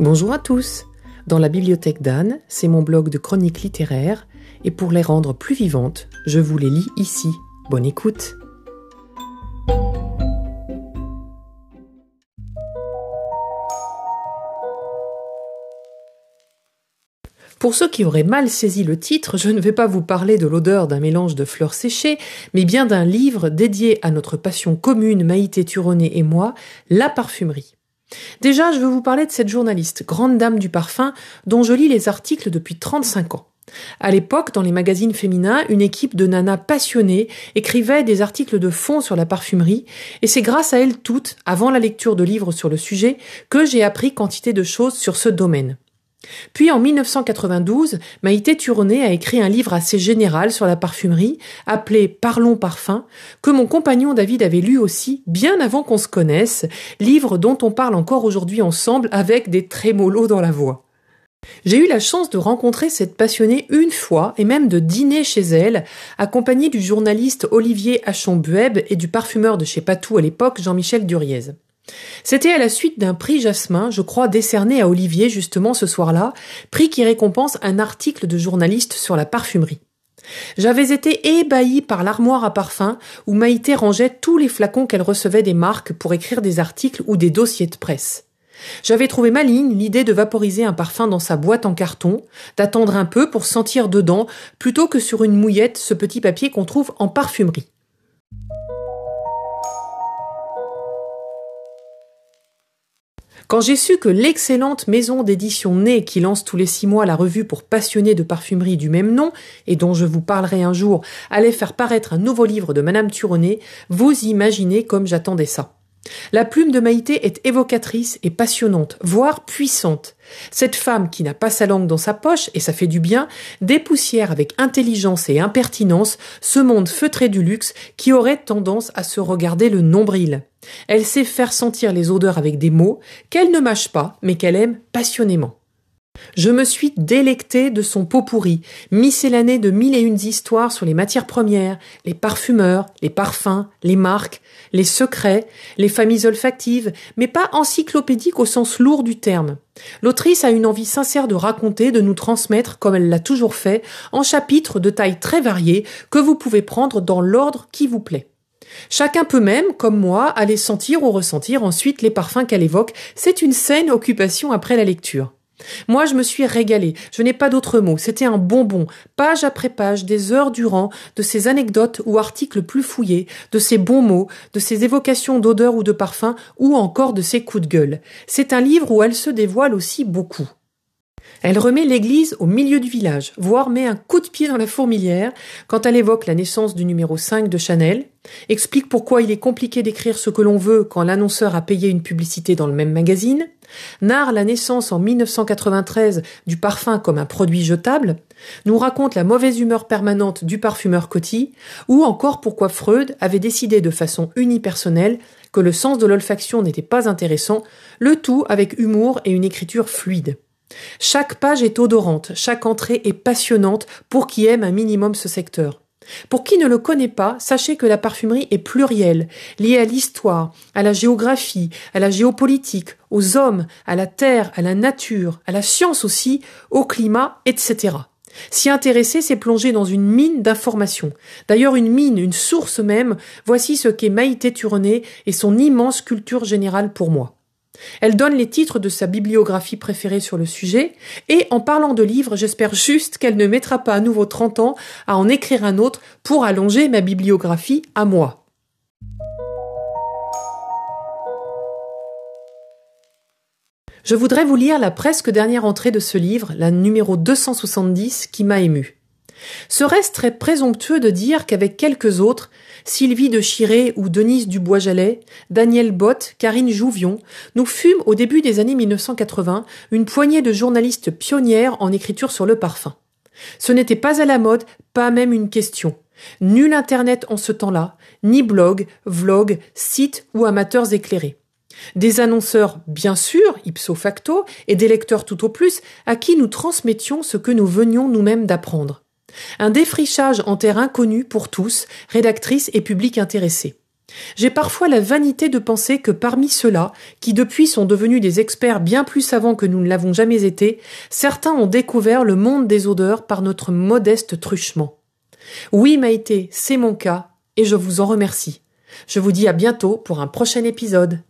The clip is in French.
Bonjour à tous. Dans la bibliothèque d'Anne, c'est mon blog de chroniques littéraires, et pour les rendre plus vivantes, je vous les lis ici. Bonne écoute. Pour ceux qui auraient mal saisi le titre, je ne vais pas vous parler de l'odeur d'un mélange de fleurs séchées, mais bien d'un livre dédié à notre passion commune, Maïté Turonet et moi, la parfumerie. Déjà, je veux vous parler de cette journaliste, grande dame du parfum, dont je lis les articles depuis 35 ans. À l'époque, dans les magazines féminins, une équipe de nanas passionnées écrivait des articles de fond sur la parfumerie, et c'est grâce à elles toutes, avant la lecture de livres sur le sujet, que j'ai appris quantité de choses sur ce domaine. Puis en 1992, Maïté Turonet a écrit un livre assez général sur la parfumerie, appelé Parlons parfum, que mon compagnon David avait lu aussi bien avant qu'on se connaisse, livre dont on parle encore aujourd'hui ensemble avec des trémolos dans la voix. J'ai eu la chance de rencontrer cette passionnée une fois et même de dîner chez elle, accompagnée du journaliste Olivier Hachon-Bueb et du parfumeur de chez Patou à l'époque Jean-Michel Duriez. C'était à la suite d'un prix Jasmin, je crois, décerné à Olivier justement ce soir-là, prix qui récompense un article de journaliste sur la parfumerie. J'avais été ébahi par l'armoire à parfum où Maïté rangeait tous les flacons qu'elle recevait des marques pour écrire des articles ou des dossiers de presse. J'avais trouvé maligne l'idée de vaporiser un parfum dans sa boîte en carton, d'attendre un peu pour sentir dedans, plutôt que sur une mouillette ce petit papier qu'on trouve en parfumerie. Quand j'ai su que l'excellente maison d'édition Nez qui lance tous les six mois la revue pour passionnés de parfumerie du même nom, et dont je vous parlerai un jour, allait faire paraître un nouveau livre de Madame Turonet, vous imaginez comme j'attendais ça. La plume de Maïté est évocatrice et passionnante, voire puissante. Cette femme qui n'a pas sa langue dans sa poche, et ça fait du bien, dépoussière avec intelligence et impertinence ce monde feutré du luxe qui aurait tendance à se regarder le nombril. Elle sait faire sentir les odeurs avec des mots qu'elle ne mâche pas, mais qu'elle aime passionnément. Je me suis délecté de son pot pourri, miscellané de mille et une histoires sur les matières premières, les parfumeurs, les parfums, les marques, les secrets, les familles olfactives, mais pas encyclopédique au sens lourd du terme. L'autrice a une envie sincère de raconter, de nous transmettre, comme elle l'a toujours fait, en chapitres de taille très variée que vous pouvez prendre dans l'ordre qui vous plaît. Chacun peut même, comme moi, aller sentir ou ressentir ensuite les parfums qu'elle évoque. C'est une saine occupation après la lecture. Moi, je me suis régalée. Je n'ai pas d'autre mot. C'était un bonbon, page après page, des heures durant, de ces anecdotes ou articles plus fouillés, de ces bons mots, de ces évocations d'odeurs ou de parfums, ou encore de ces coups de gueule. C'est un livre où elle se dévoile aussi beaucoup. Elle remet l'église au milieu du village, voire met un coup de pied dans la fourmilière quand elle évoque la naissance du numéro 5 de Chanel, explique pourquoi il est compliqué d'écrire ce que l'on veut quand l'annonceur a payé une publicité dans le même magazine, narre la naissance en 1993 du parfum comme un produit jetable, nous raconte la mauvaise humeur permanente du parfumeur Coty, ou encore pourquoi Freud avait décidé de façon unipersonnelle que le sens de l'olfaction n'était pas intéressant, le tout avec humour et une écriture fluide. Chaque page est odorante, chaque entrée est passionnante pour qui aime un minimum ce secteur. Pour qui ne le connaît pas, sachez que la parfumerie est plurielle, liée à l'histoire, à la géographie, à la géopolitique, aux hommes, à la terre, à la nature, à la science aussi, au climat, etc. S'y intéresser, c'est plonger dans une mine d'informations. D'ailleurs, une mine, une source même, voici ce qu'est Maïté Turonet et son immense culture générale pour moi. Elle donne les titres de sa bibliographie préférée sur le sujet, et en parlant de livres, j'espère juste qu'elle ne mettra pas à nouveau 30 ans à en écrire un autre pour allonger ma bibliographie à moi. Je voudrais vous lire la presque dernière entrée de ce livre, la numéro 270, qui m'a ému. Serait-ce très présomptueux de dire qu'avec quelques autres, Sylvie de Chiré ou Denise Dubois-Jalais, Daniel Bott, Karine Jouvion, nous fûmes au début des années 1980 une poignée de journalistes pionnières en écriture sur le parfum. Ce n'était pas à la mode, pas même une question. Nul Internet en ce temps-là, ni blog, vlog, site ou amateurs éclairés. Des annonceurs, bien sûr, ipso facto, et des lecteurs tout au plus, à qui nous transmettions ce que nous venions nous-mêmes d'apprendre. Un défrichage en terre inconnue pour tous, rédactrices et public intéressés. J'ai parfois la vanité de penser que parmi ceux-là, qui depuis sont devenus des experts bien plus savants que nous ne l'avons jamais été, certains ont découvert le monde des odeurs par notre modeste truchement. Oui, Maïté, c'est mon cas, et je vous en remercie. Je vous dis à bientôt pour un prochain épisode.